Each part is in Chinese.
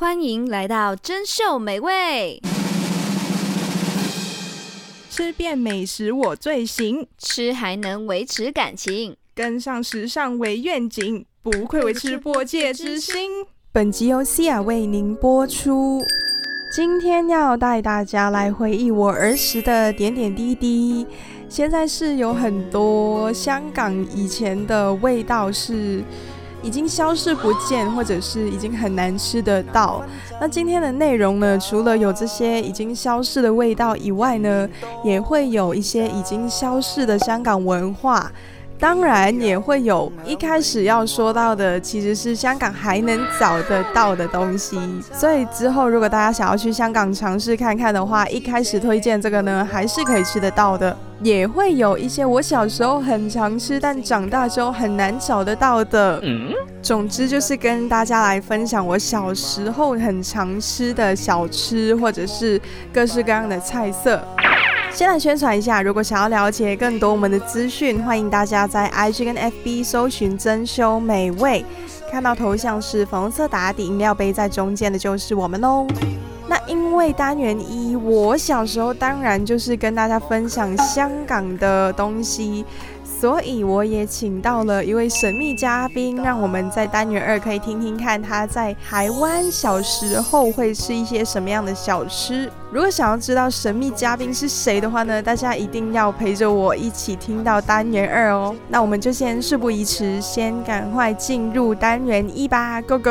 欢迎来到珍秀美味，吃遍美食我最行，吃还能维持感情，跟上时尚为愿景，不愧为吃播界之星。本集由西亚为您播出。今天要带大家来回忆我儿时的点点滴滴。现在是有很多香港以前的味道是。已经消失不见，或者是已经很难吃得到。那今天的内容呢，除了有这些已经消失的味道以外呢，也会有一些已经消失的香港文化。当然也会有一开始要说到的，其实是香港还能找得到的东西。所以之后如果大家想要去香港尝试看看的话，一开始推荐这个呢，还是可以吃得到的。也会有一些我小时候很常吃，但长大之后很难找得到的。总之就是跟大家来分享我小时候很常吃的小吃，或者是各式各样的菜色。先来宣传一下，如果想要了解更多我们的资讯，欢迎大家在 IG 跟 FB 搜寻“珍馐美味”，看到头像是粉红色打底饮料杯在中间的就是我们哦。那因为单元一，我小时候当然就是跟大家分享香港的东西。所以我也请到了一位神秘嘉宾，让我们在单元二可以听听看他在台湾小时候会吃一些什么样的小吃。如果想要知道神秘嘉宾是谁的话呢，大家一定要陪着我一起听到单元二哦。那我们就先事不宜迟，先赶快进入单元一吧，Go Go！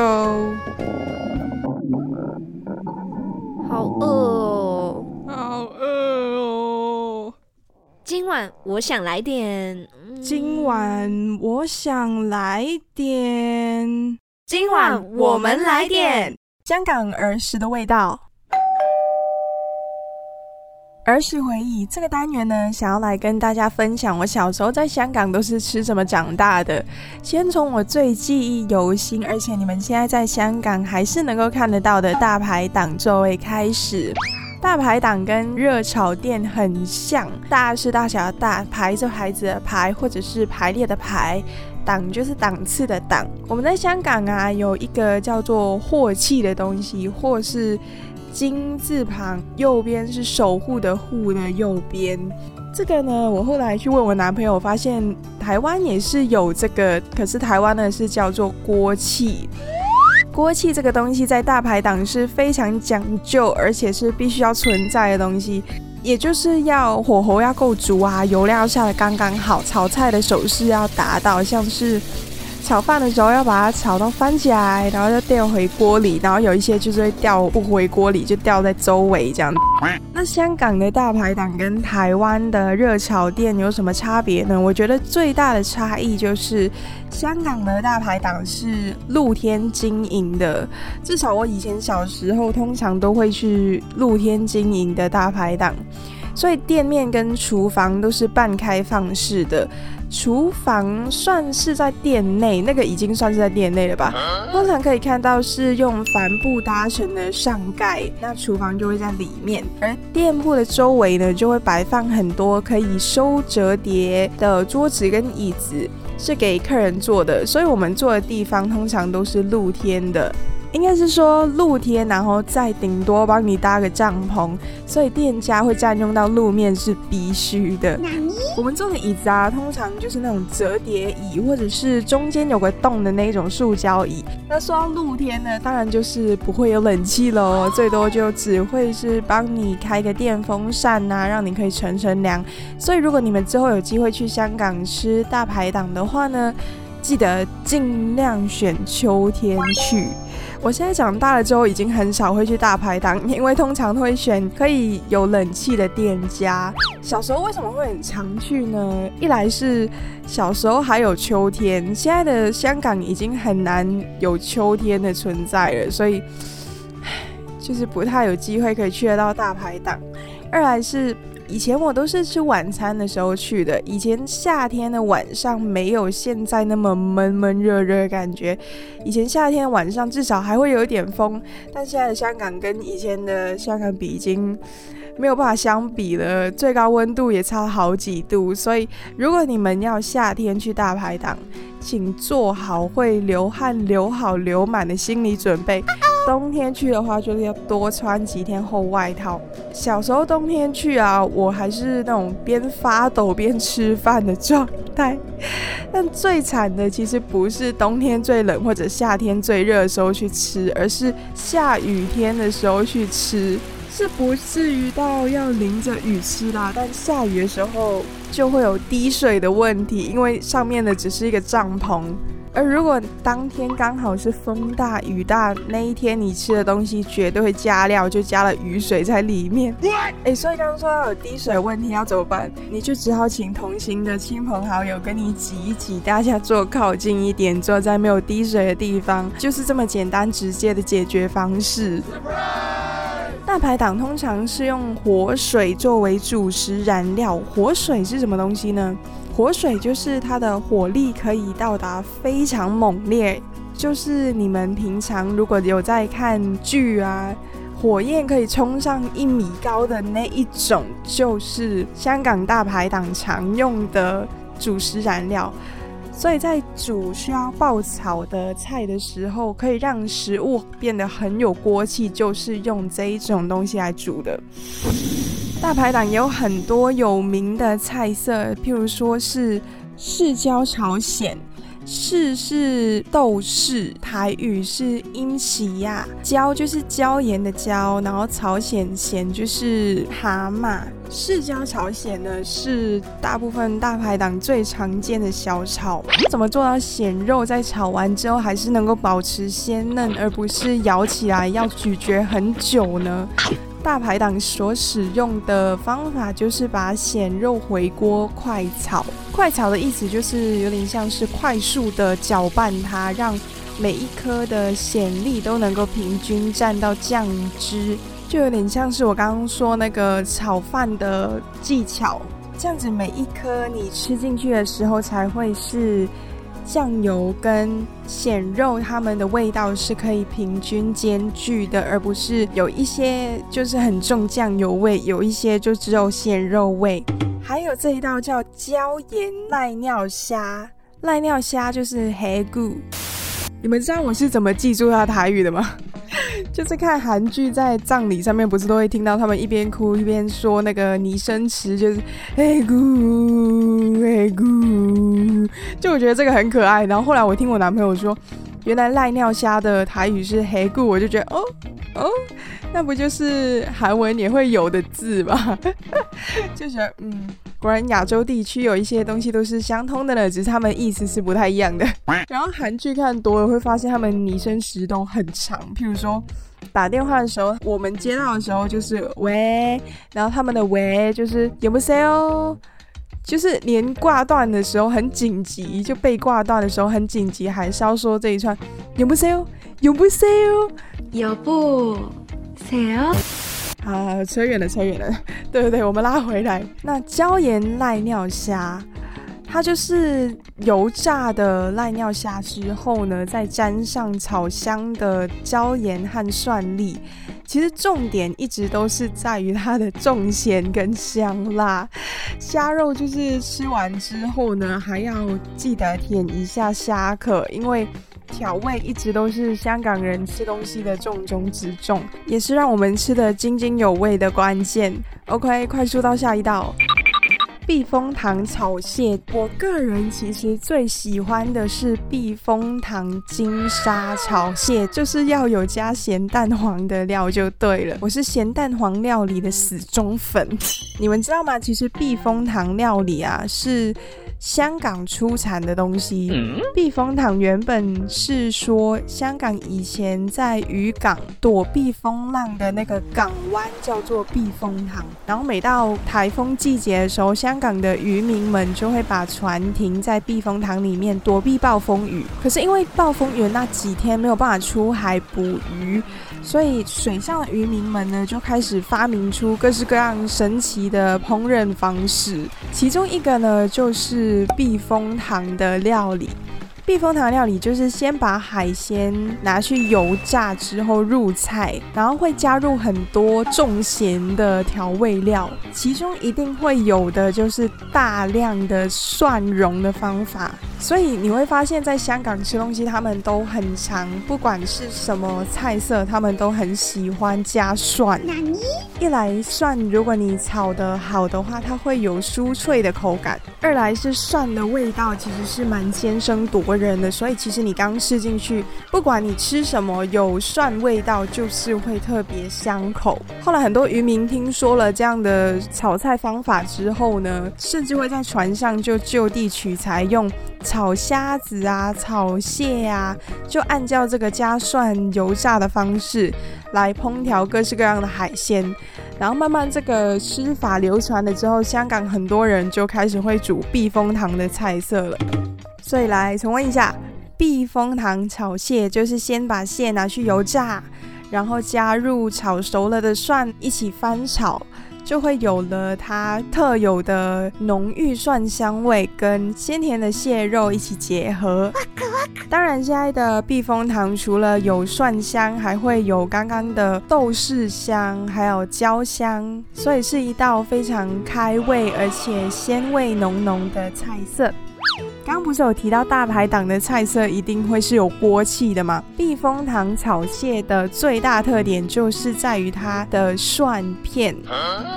好饿哦，好饿哦。今晚我想来点。今晚我想来点，今晚我们来点香港儿时的味道。儿时回忆这个单元呢，想要来跟大家分享我小时候在香港都是吃什么长大的。先从我最记忆犹新，而且你们现在在香港还是能够看得到的大排档座位开始。大排档跟热炒店很像，大是大小的大，排着牌子的排，或者是排列的排，档就是档次的档。我们在香港啊，有一个叫做货气的东西，或是金字旁，右边是守护的护的右边。这个呢，我后来去问我男朋友，发现台湾也是有这个，可是台湾呢是叫做锅气。锅气这个东西在大排档是非常讲究，而且是必须要存在的东西，也就是要火候要够足啊，油料下的刚刚好，炒菜的手势要达到，像是。炒饭的时候要把它炒到翻起来，然后就掉回锅里，然后有一些就是会掉不回锅里，就掉在周围这样。那香港的大排档跟台湾的热炒店有什么差别呢？我觉得最大的差异就是香港的大排档是露天经营的，至少我以前小时候通常都会去露天经营的大排档，所以店面跟厨房都是半开放式的。厨房算是在店内，那个已经算是在店内了吧？通常可以看到是用帆布搭成的上盖，那厨房就会在里面。而店铺的周围呢，就会摆放很多可以收折叠的桌子跟椅子，是给客人坐的。所以我们坐的地方通常都是露天的。应该是说露天，然后再顶多帮你搭个帐篷，所以店家会占用到路面是必须的。我们坐的椅子啊，通常就是那种折叠椅，或者是中间有个洞的那种塑胶椅。那说到露天呢，当然就是不会有冷气喽，最多就只会是帮你开个电风扇呐、啊，让你可以乘乘凉。所以如果你们之后有机会去香港吃大排档的话呢，记得尽量选秋天去。我现在长大了之后，已经很少会去大排档，因为通常会选可以有冷气的店家。小时候为什么会很常去呢？一来是小时候还有秋天，现在的香港已经很难有秋天的存在了，所以就是不太有机会可以去得到大排档。二来是。以前我都是吃晚餐的时候去的。以前夏天的晚上没有现在那么闷闷热热的感觉。以前夏天晚上至少还会有一点风，但现在的香港跟以前的香港比已经没有办法相比了，最高温度也差好几度。所以如果你们要夏天去大排档，请做好会流汗流好流满的心理准备。冬天去的话，就是要多穿几天厚外套。小时候冬天去啊，我还是那种边发抖边吃饭的状态。但最惨的其实不是冬天最冷或者夏天最热的时候去吃，而是下雨天的时候去吃。是不至于到要淋着雨吃啦，但下雨的时候就会有滴水的问题，因为上面的只是一个帐篷。而如果当天刚好是风大雨大，那一天你吃的东西绝对会加料，就加了雨水在里面。哎、欸，所以刚刚说到有滴水问题要怎么办？你就只好请同行的亲朋好友跟你挤一挤，大家坐靠近一点，坐在没有滴水的地方，就是这么简单直接的解决方式。大排档通常是用火水作为主食燃料。火水是什么东西呢？火水就是它的火力可以到达非常猛烈，就是你们平常如果有在看剧啊，火焰可以冲上一米高的那一种，就是香港大排档常用的主食燃料。所以在煮需要爆炒的菜的时候，可以让食物变得很有锅气，就是用这一种东西来煮的。大排档也有很多有名的菜色，譬如说是市椒炒蚬。豉是豆豉，台语是英喜呀。椒就是椒盐的椒，然后炒蚬蚬就是蛤蟆。豉椒炒蚬呢是大部分大排档最常见的小炒。怎么做到蚬肉在炒完之后还是能够保持鲜嫩，而不是咬起来要咀嚼很久呢？大排档所使用的方法就是把蚬肉回锅快炒。快炒的意思就是有点像是快速的搅拌它，让每一颗的蚬粒都能够平均沾到酱汁，就有点像是我刚刚说那个炒饭的技巧。这样子每一颗你吃进去的时候才会是。酱油跟鲜肉，它们的味道是可以平均兼具的，而不是有一些就是很重酱油味，有一些就只有鲜肉味。还有这一道叫椒盐濑尿虾，濑尿虾就是黑菇。你们知道我是怎么记住它台语的吗？就是看韩剧，在葬礼上面不是都会听到他们一边哭一边说那个拟声词，就是黑菇黑菇，就我觉得这个很可爱。然后后来我听我男朋友说，原来濑尿虾的台语是黑菇，我就觉得哦哦，那不就是韩文也会有的字吗？就觉得嗯。果然亚洲地区有一些东西都是相通的呢，只是他们意思是不太一样的。然后韩剧看多了会发现他们拟声词都很长，譬如说打电话的时候，我们接到的时候就是喂，然后他们的喂就是有不哦，就是连挂断的时候很紧急，就被挂断的时候很紧急，还是要说这一串有不哦，有不哦，有不哦。啊，扯远了，扯远了。对对对，我们拉回来。那椒盐濑尿虾，它就是油炸的濑尿虾之后呢，再沾上炒香的椒盐和蒜粒。其实重点一直都是在于它的重咸跟香辣。虾肉就是吃完之后呢，还要记得舔一下虾壳，因为。调味一直都是香港人吃东西的重中之重，也是让我们吃得津津有味的关键。OK，快速到下一道，避风塘炒蟹。我个人其实最喜欢的是避风塘金沙炒蟹，就是要有加咸蛋黄的料就对了。我是咸蛋黄料理的死忠粉，你们知道吗？其实避风塘料理啊是。香港出产的东西，避风塘原本是说香港以前在渔港躲避风浪的那个港湾叫做避风塘，然后每到台风季节的时候，香港的渔民们就会把船停在避风塘里面躲避暴风雨。可是因为暴风雨那几天没有办法出海捕鱼。所以水上的渔民们呢，就开始发明出各式各样神奇的烹饪方式。其中一个呢，就是是避风塘的料理。避风塘料理就是先把海鲜拿去油炸之后入菜，然后会加入很多重咸的调味料，其中一定会有的就是大量的蒜蓉的方法。所以你会发现在香港吃东西，他们都很常，不管是什么菜色，他们都很喜欢加蒜。一来蒜，如果你炒得好的话，它会有酥脆的口感；二来是蒜的味道其实是蛮先声夺人的，所以其实你刚吃进去，不管你吃什么，有蒜味道就是会特别香口。后来很多渔民听说了这样的炒菜方法之后呢，甚至会在船上就就地取材，用炒虾子啊、炒蟹啊，就按照这个加蒜油炸的方式来烹调各式各样的海鲜。然后慢慢这个吃法流传了之后，香港很多人就开始会煮避风塘的菜色了。所以来重温一下，避风塘炒蟹就是先把蟹拿去油炸。然后加入炒熟了的蒜一起翻炒，就会有了它特有的浓郁蒜香味，跟鲜甜的蟹肉一起结合。当然，现在的避风塘除了有蒜香，还会有刚刚的豆豉香，还有椒香，所以是一道非常开胃而且鲜味浓浓的菜色。刚刚不是有提到大排档的菜色一定会是有锅气的吗？避风塘炒蟹的最大特点就是在于它的蒜片。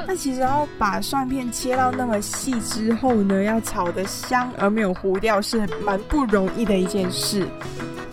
那其实要把蒜片切到那么细之后呢，要炒得香而没有糊掉是蛮不容易的一件事。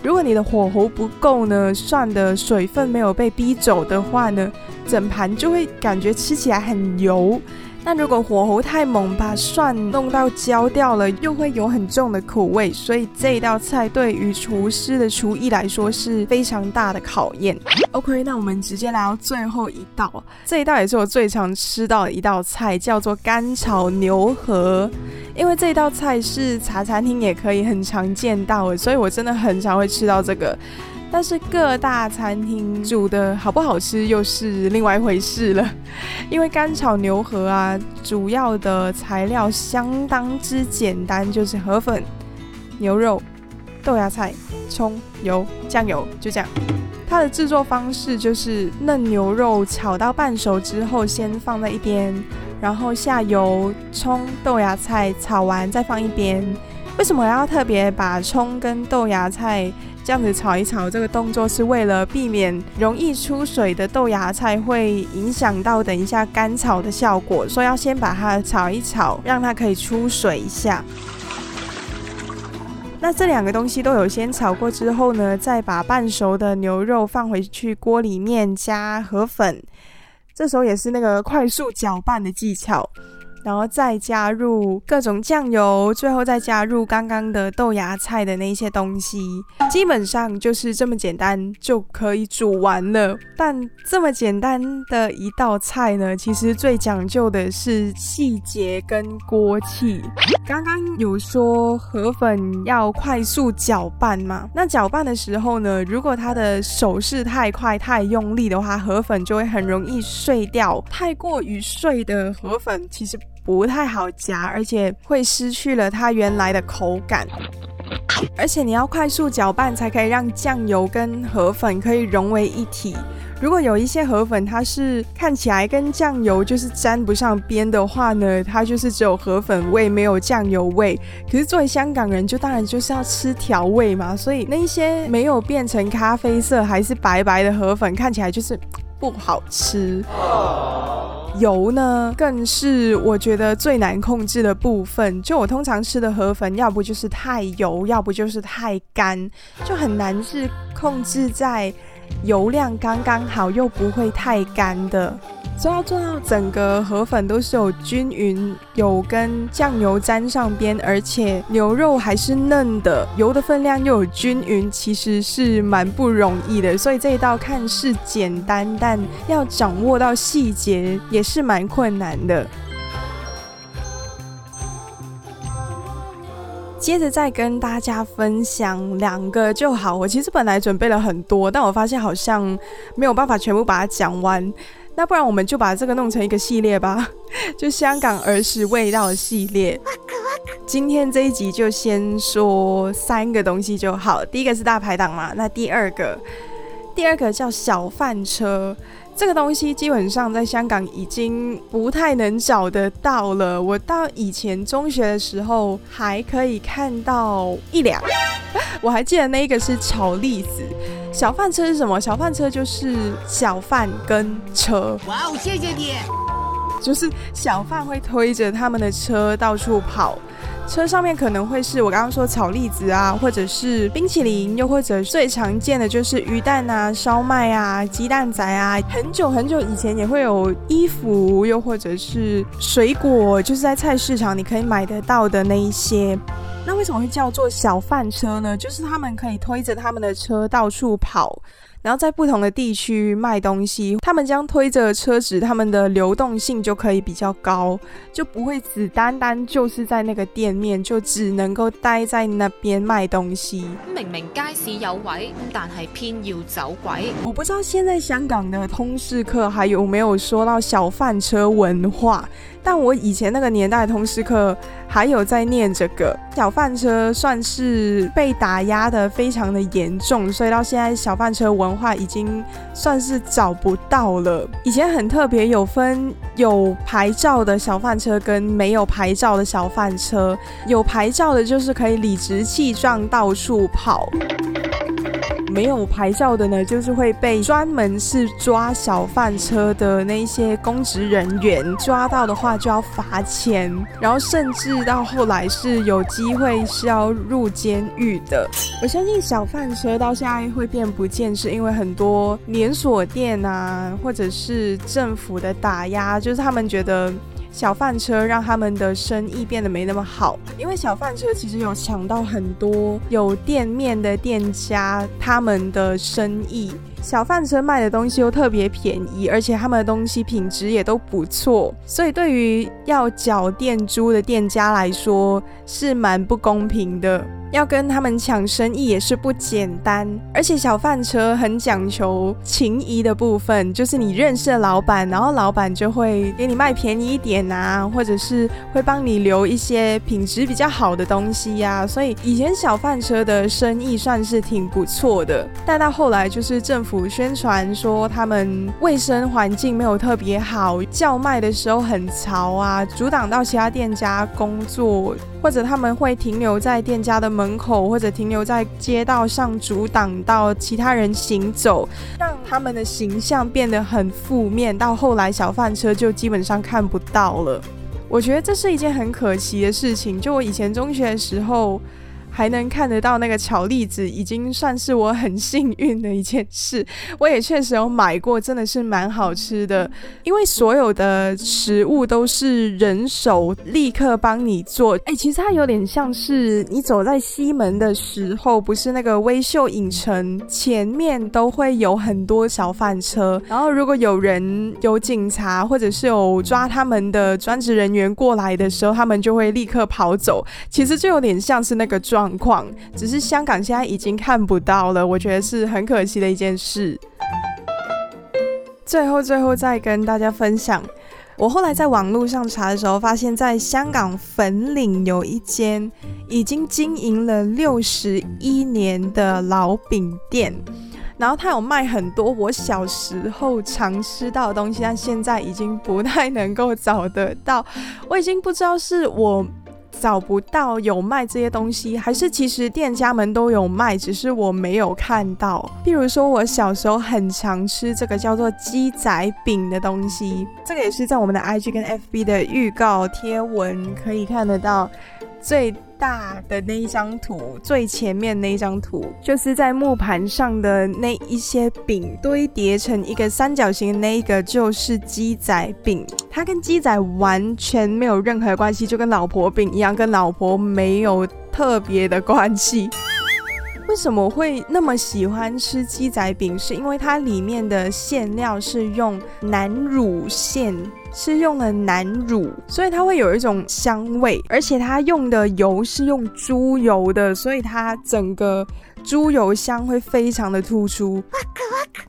如果你的火候不够呢，蒜的水分没有被逼走的话呢，整盘就会感觉吃起来很油。但如果火候太猛，把蒜弄到焦掉了，又会有很重的苦味，所以这一道菜对于厨师的厨艺来说是非常大的考验。OK，那我们直接来到最后一道，这一道也是我最常吃到的一道菜，叫做干炒牛河。因为这道菜是茶餐厅也可以很常见到的，所以我真的很常会吃到这个。但是各大餐厅煮的好不好吃又是另外一回事了，因为干炒牛河啊，主要的材料相当之简单，就是河粉、牛肉、豆芽菜、葱、油、酱油，就这样。它的制作方式就是嫩牛肉炒到半熟之后，先放在一边，然后下油、葱、豆芽菜炒完再放一边。为什么要特别把葱跟豆芽菜这样子炒一炒，这个动作是为了避免容易出水的豆芽菜会影响到等一下干炒的效果，所以要先把它炒一炒，让它可以出水一下。那这两个东西都有先炒过之后呢，再把半熟的牛肉放回去锅里面加河粉，这时候也是那个快速搅拌的技巧。然后再加入各种酱油，最后再加入刚刚的豆芽菜的那些东西，基本上就是这么简单就可以煮完了。但这么简单的一道菜呢，其实最讲究的是细节跟锅气。刚刚有说河粉要快速搅拌嘛，那搅拌的时候呢，如果他的手势太快太用力的话，河粉就会很容易碎掉。太过于碎的河粉其实不太好夹，而且会失去了它原来的口感。而且你要快速搅拌，才可以让酱油跟河粉可以融为一体。如果有一些河粉，它是看起来跟酱油就是沾不上边的话呢，它就是只有河粉味，没有酱油味。可是作为香港人，就当然就是要吃调味嘛，所以那一些没有变成咖啡色还是白白的河粉，看起来就是不好吃。油呢，更是我觉得最难控制的部分。就我通常吃的河粉，要不就是太油，要不就是太干，就很难是控制在。油量刚刚好，又不会太干的，所以要做到整个河粉都是有均匀，有跟酱油沾上边，而且牛肉还是嫩的，油的分量又有均匀，其实是蛮不容易的。所以这一道看似简单，但要掌握到细节也是蛮困难的。接着再跟大家分享两个就好。我其实本来准备了很多，但我发现好像没有办法全部把它讲完。那不然我们就把这个弄成一个系列吧，就香港儿时味道系列。今天这一集就先说三个东西就好。第一个是大排档嘛，那第二个。第二个叫小贩车。这个东西基本上在香港已经不太能找得到了。我到以前中学的时候还可以看到一两，我还记得那个是炒栗子。小贩车是什么？小贩车就是小贩跟车。哇哦，谢谢你！就是小贩会推着他们的车到处跑。车上面可能会是我刚刚说炒栗子啊，或者是冰淇淋，又或者最常见的就是鱼蛋啊、烧麦啊、鸡蛋仔啊。很久很久以前也会有衣服，又或者是水果，就是在菜市场你可以买得到的那一些。那为什么会叫做小贩车呢？就是他们可以推着他们的车到处跑。然后在不同的地区卖东西，他们将推着车子，他们的流动性就可以比较高，就不会只单单就是在那个店面，就只能够待在那边卖东西。明明街市有位，但系偏要走鬼。我不知道现在香港的通识课还有没有说到小贩车文化。但我以前那个年代的通识课还有在念这个小贩车，算是被打压的非常的严重，所以到现在小贩车文化已经算是找不到了。以前很特别，有分有牌照的小贩车跟没有牌照的小贩车，有牌照的就是可以理直气壮到处跑。没有牌照的呢，就是会被专门是抓小贩车的那些公职人员抓到的话，就要罚钱，然后甚至到后来是有机会是要入监狱的。我相信小贩车到现在会变不见，是因为很多连锁店啊，或者是政府的打压，就是他们觉得。小贩车让他们的生意变得没那么好，因为小贩车其实有抢到很多有店面的店家他们的生意。小贩车卖的东西又特别便宜，而且他们的东西品质也都不错，所以对于要缴店租的店家来说是蛮不公平的。要跟他们抢生意也是不简单，而且小贩车很讲求情谊的部分，就是你认识的老板，然后老板就会给你卖便宜一点啊，或者是会帮你留一些品质比较好的东西呀。所以以前小贩车的生意算是挺不错的，但到后来就是政府宣传说他们卫生环境没有特别好，叫卖的时候很嘈啊，阻挡到其他店家工作。或者他们会停留在店家的门口，或者停留在街道上，阻挡到其他人行走，让他们的形象变得很负面。到后来，小贩车就基本上看不到了。我觉得这是一件很可惜的事情。就我以前中学的时候。还能看得到那个巧栗子，已经算是我很幸运的一件事。我也确实有买过，真的是蛮好吃的。因为所有的食物都是人手立刻帮你做。哎，其实它有点像是你走在西门的时候，不是那个微秀影城前面都会有很多小贩车，然后如果有人有警察或者是有抓他们的专职人员过来的时候，他们就会立刻跑走。其实就有点像是那个状。状况只是香港现在已经看不到了，我觉得是很可惜的一件事。最后，最后再跟大家分享，我后来在网络上查的时候，发现在香港粉岭有一间已经经营了六十一年的老饼店，然后他有卖很多我小时候常吃到的东西，但现在已经不太能够找得到，我已经不知道是我。找不到有卖这些东西，还是其实店家们都有卖，只是我没有看到。譬如说，我小时候很常吃这个叫做鸡仔饼的东西，这个也是在我们的 IG 跟 FB 的预告贴文可以看得到。最大的那一张图，最前面那一张图，就是在木盘上的那一些饼堆叠成一个三角形那一个，就是鸡仔饼。它跟鸡仔完全没有任何关系，就跟老婆饼一样，跟老婆没有特别的关系。为什么会那么喜欢吃鸡仔饼？是因为它里面的馅料是用南乳馅，是用了南乳，所以它会有一种香味，而且它用的油是用猪油的，所以它整个猪油香会非常的突出。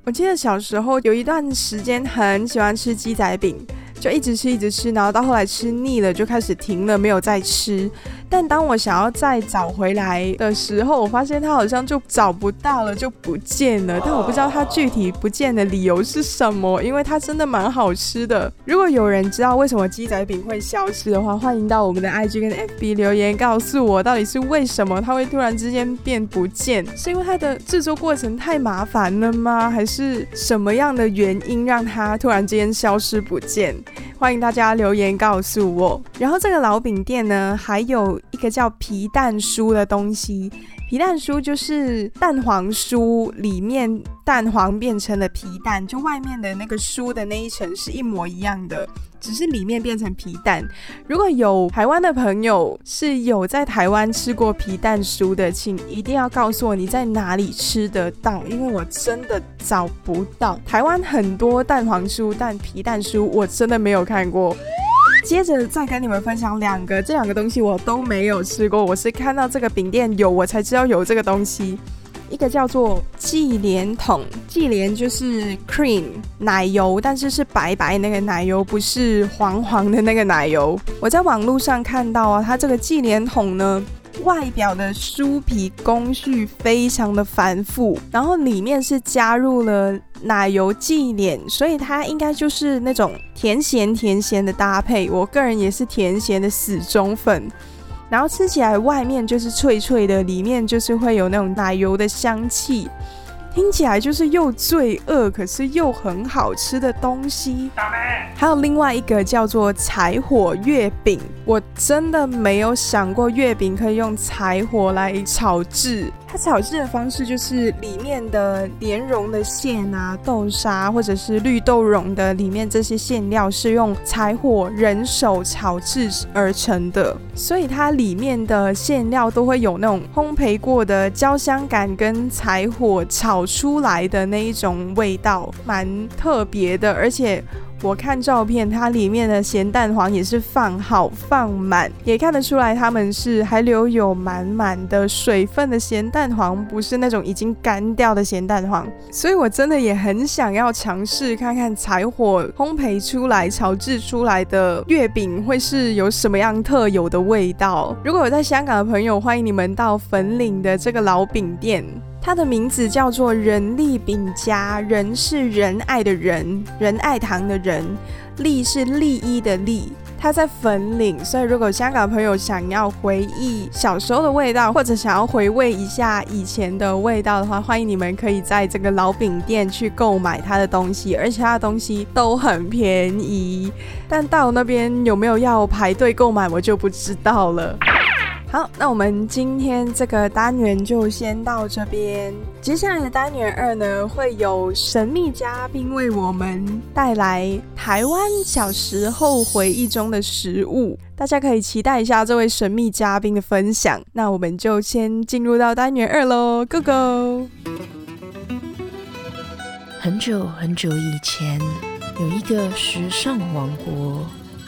我记得小时候有一段时间很喜欢吃鸡仔饼。就一直吃，一直吃，然后到后来吃腻了，就开始停了，没有再吃。但当我想要再找回来的时候，我发现它好像就找不到了，就不见了。但我不知道它具体不见的理由是什么，因为它真的蛮好吃的。如果有人知道为什么鸡仔饼会消失的话，欢迎到我们的 IG 跟 FB 留言告诉我，到底是为什么它会突然之间变不见？是因为它的制作过程太麻烦了吗？还是什么样的原因让它突然之间消失不见？欢迎大家留言告诉我。然后这个老饼店呢，还有。一个叫皮蛋酥的东西，皮蛋酥就是蛋黄酥里面蛋黄变成了皮蛋，就外面的那个酥的那一层是一模一样的，只是里面变成皮蛋。如果有台湾的朋友是有在台湾吃过皮蛋酥的，请一定要告诉我你在哪里吃得到，因为我真的找不到。台湾很多蛋黄酥，但皮蛋酥我真的没有看过。接着再跟你们分享两个，这两个东西我都没有吃过，我是看到这个饼店有，我才知道有这个东西。一个叫做忌廉桶，忌廉就是 cream 奶油，但是是白白那个奶油，不是黄黄的那个奶油。我在网络上看到啊，它这个忌廉桶呢。外表的酥皮工序非常的繁复，然后里面是加入了奶油忌廉，所以它应该就是那种甜咸甜咸的搭配。我个人也是甜咸的死忠粉，然后吃起来外面就是脆脆的，里面就是会有那种奶油的香气。听起来就是又罪恶，可是又很好吃的东西。还有另外一个叫做柴火月饼，我真的没有想过月饼可以用柴火来炒制。它炒制的方式就是里面的莲蓉的馅啊、豆沙或者是绿豆蓉的里面这些馅料是用柴火人手炒制而成的，所以它里面的馅料都会有那种烘焙过的焦香感跟柴火炒出来的那一种味道，蛮特别的，而且。我看照片，它里面的咸蛋黄也是放好放满，也看得出来他们是还留有满满的水分的咸蛋黄，不是那种已经干掉的咸蛋黄。所以我真的也很想要尝试看看柴火烘焙出来、炒制出来的月饼会是有什么样特有的味道。如果有在香港的朋友，欢迎你们到粉岭的这个老饼店。它的名字叫做仁利饼家，仁是仁爱的仁，仁爱堂的仁，利是利益的利。它在粉岭，所以如果香港朋友想要回忆小时候的味道，或者想要回味一下以前的味道的话，欢迎你们可以在这个老饼店去购买它的东西，而且它的东西都很便宜。但到那边有没有要排队购买，我就不知道了。好，那我们今天这个单元就先到这边。接下来的单元二呢，会有神秘嘉宾为我们带来台湾小时候回忆中的食物，大家可以期待一下这位神秘嘉宾的分享。那我们就先进入到单元二喽，Go Go！很久很久以前，有一个时尚王国。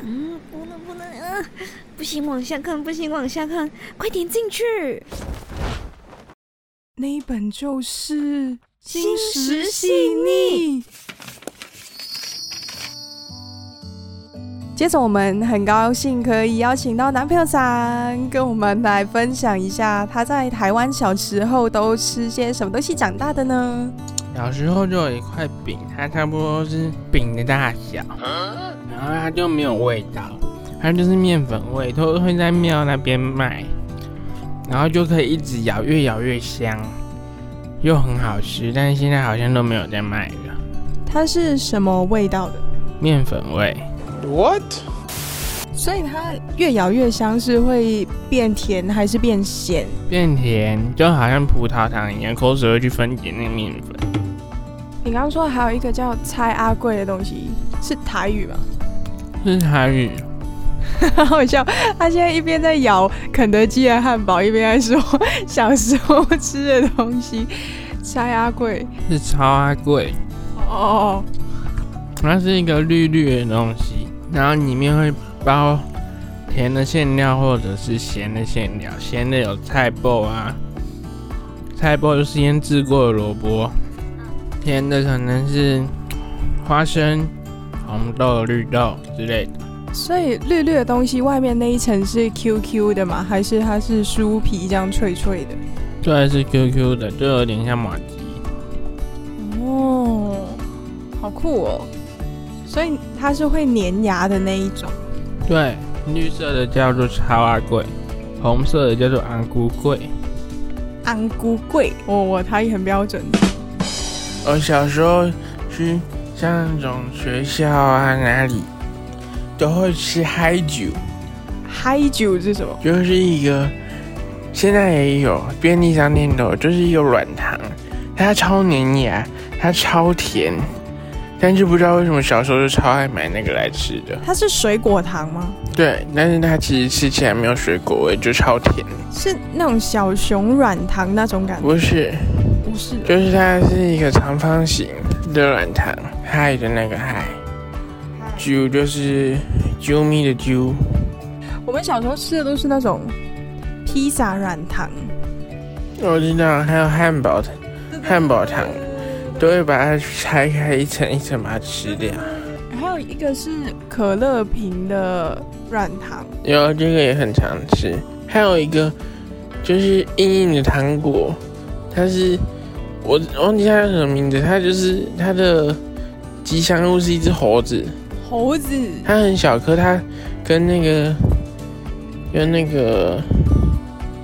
嗯，不能不能，嗯，不行，往下看，不行，往下看，快点进去。那一本就是《心食细腻》。接着，我们很高兴可以邀请到男朋友长跟我们来分享一下他在台湾小时候都吃些什么东西长大的呢？小时候就有一块饼，它差不多是饼的大小。然后它就没有味道，它就是面粉味，都会在庙那边卖，然后就可以一直咬，越咬越香，又很好吃。但是现在好像都没有在卖了。它是什么味道的？面粉味。What？所以它越咬越香，是会变甜还是变咸？变甜，就好像葡萄糖一样，口水会去分解那个面粉。你刚刚说还有一个叫猜阿贵的东西，是台语吗？是韩语，好笑。他现在一边在咬肯德基的汉堡，一边在说小时候吃的东西。超阿贵。是超阿贵。哦，它是一个绿绿的东西，然后里面会包甜的馅料或者是咸的馅料，咸的有菜脯啊，菜脯就是腌制过的萝卜，甜的可能是花生、红豆、绿豆之类的。所以绿绿的东西外面那一层是 QQ 的吗？还是它是酥皮这样脆脆的？对，是 QQ 的，就有点像麻糬。哦，好酷哦！所以它是会粘牙的那一种。对，绿色的叫做超阿贵，红色的叫做安菇贵。安菇贵，哦，我台语很标准。我小时候去像那种学校啊哪里。都会吃嗨酒，嗨酒是什么？就是一个现在也有便利商店的，就是一个软糖，它超粘牙，它超甜，但是不知道为什么小时候就超爱买那个来吃的。它是水果糖吗？对，但是它其实吃起来没有水果味，就超甜。是那种小熊软糖那种感觉？不是，不是，就是它是一个长方形的软糖，嗨的那个嗨。啾就是啾咪的啾。我们小时候吃的都是那种披萨软糖。我知道，还有汉堡的汉堡糖，都会把它拆开一层一层把它吃掉。还有一个是可乐瓶的软糖，有这个也很常吃。还有一个就是硬硬的糖果，它是我忘记它叫什么名字，它就是它的吉祥物是一只猴子。猴子，它很小颗，它跟那个跟那个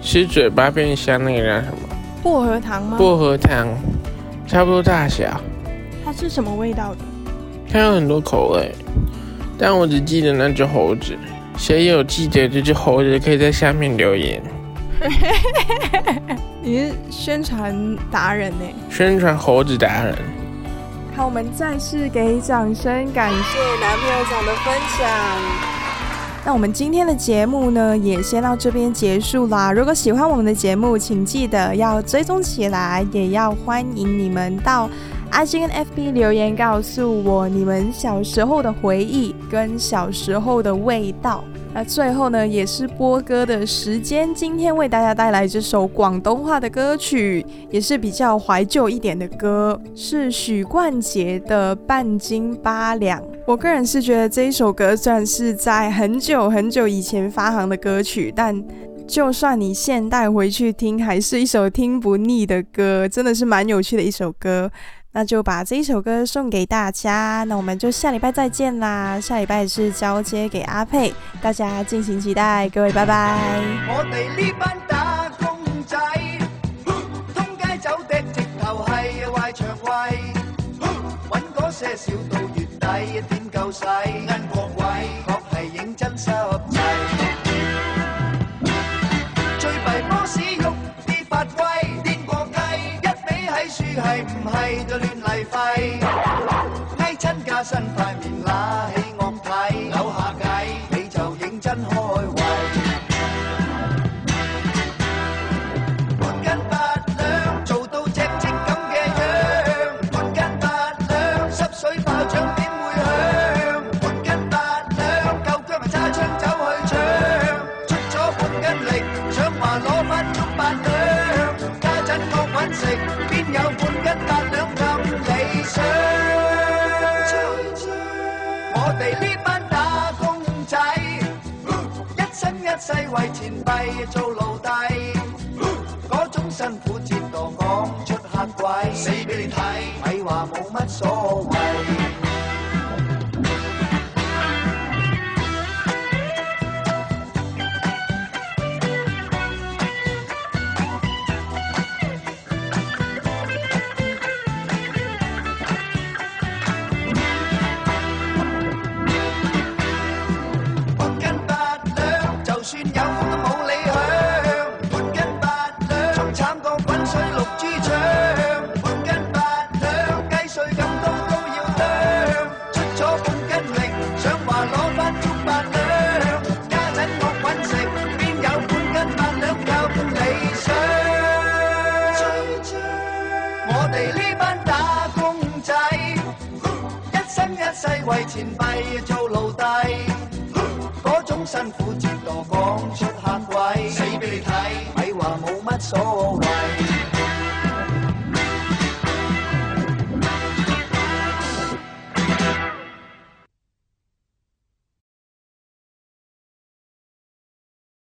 吃嘴巴变香那个叫什么？薄荷糖吗？薄荷糖，差不多大小。它是什么味道的？它有很多口味，但我只记得那只猴子。谁有记得这只猴子，可以在下面留言。你是宣传达人呢？宣传猴子达人。好，我们再次给掌声，感谢男朋友长的分享。那我们今天的节目呢，也先到这边结束啦。如果喜欢我们的节目，请记得要追踪起来，也要欢迎你们到 IG 跟 FB 留言告诉我你们小时候的回忆跟小时候的味道。那最后呢，也是播歌的时间。今天为大家带来这首广东话的歌曲，也是比较怀旧一点的歌，是许冠杰的《半斤八两》。我个人是觉得这一首歌算是在很久很久以前发行的歌曲，但就算你现代回去听，还是一首听不腻的歌，真的是蛮有趣的一首歌。那就把这一首歌送给大家，那我们就下礼拜再见啦！下礼拜是交接给阿佩，大家敬请期待，各位拜拜。我哋呢班打工仔，通街走的直头系坏肠胃，揾嗰些少到月底点够使，恩国位确系认真湿系唔系就？挨亲加身块面揦起恶